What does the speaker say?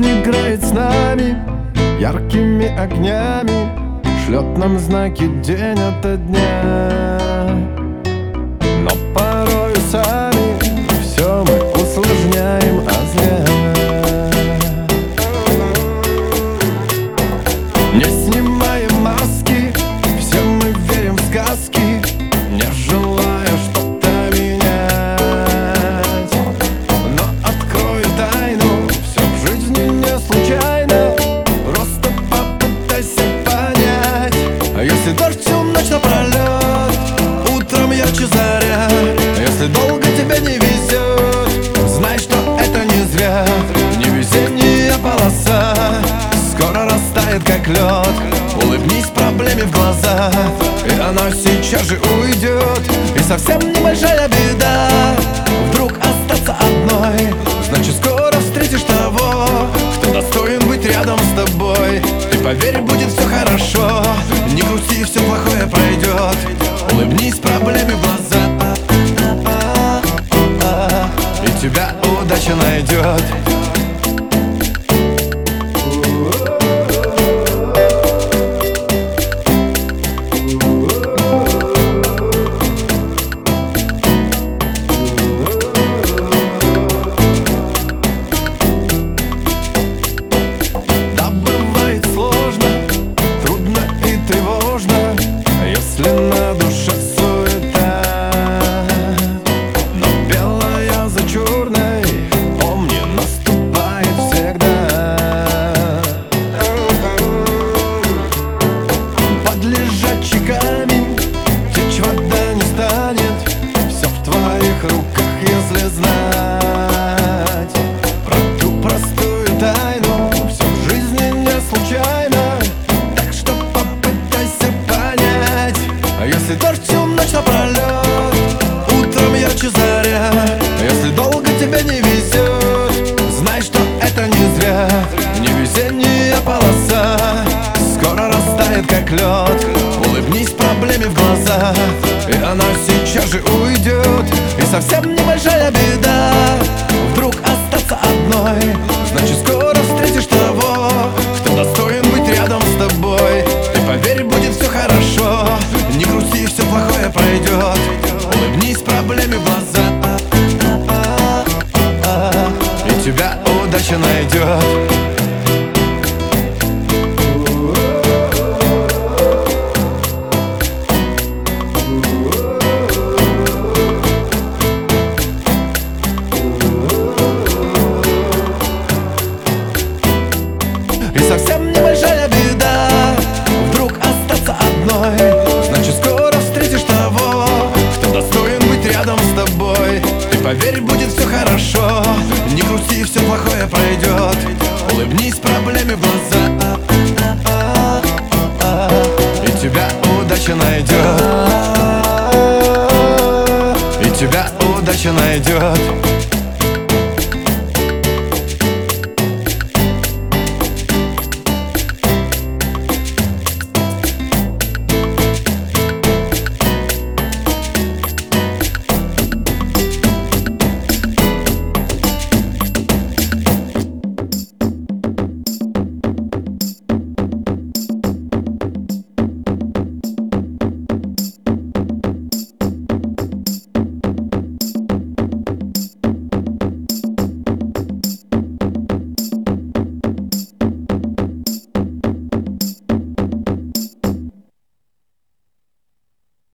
Жизнь играет с нами яркими огнями Шлет нам знаки день ото дня. Но порой сами все мы усложняем, а зря. Не сни как лед Улыбнись проблеме в глаза И она сейчас же уйдет И совсем небольшая беда. Вдруг остаться одной Значит, скоро встретишь того Кто достоин быть рядом с тобой. Ты поверь, будет все хорошо. Не грусти, все плохое пройдет Улыбнись проблеме в глаза И тебя удача найдет Всю ночь напролет Утром ярче заря. Если долго тебе не везет Знай, что это не зря. Невезение полоса Скоро растает, как лед Улыбнись проблеме в глаза И она сейчас же уйдет И совсем небольшая беда. Вдруг остаться одной Улыбнись проблеме в глаза И тебя удача найдет плохое пройдет. Улыбнись проблеме в глаза. И тебя удача найдет. И тебя удача найдет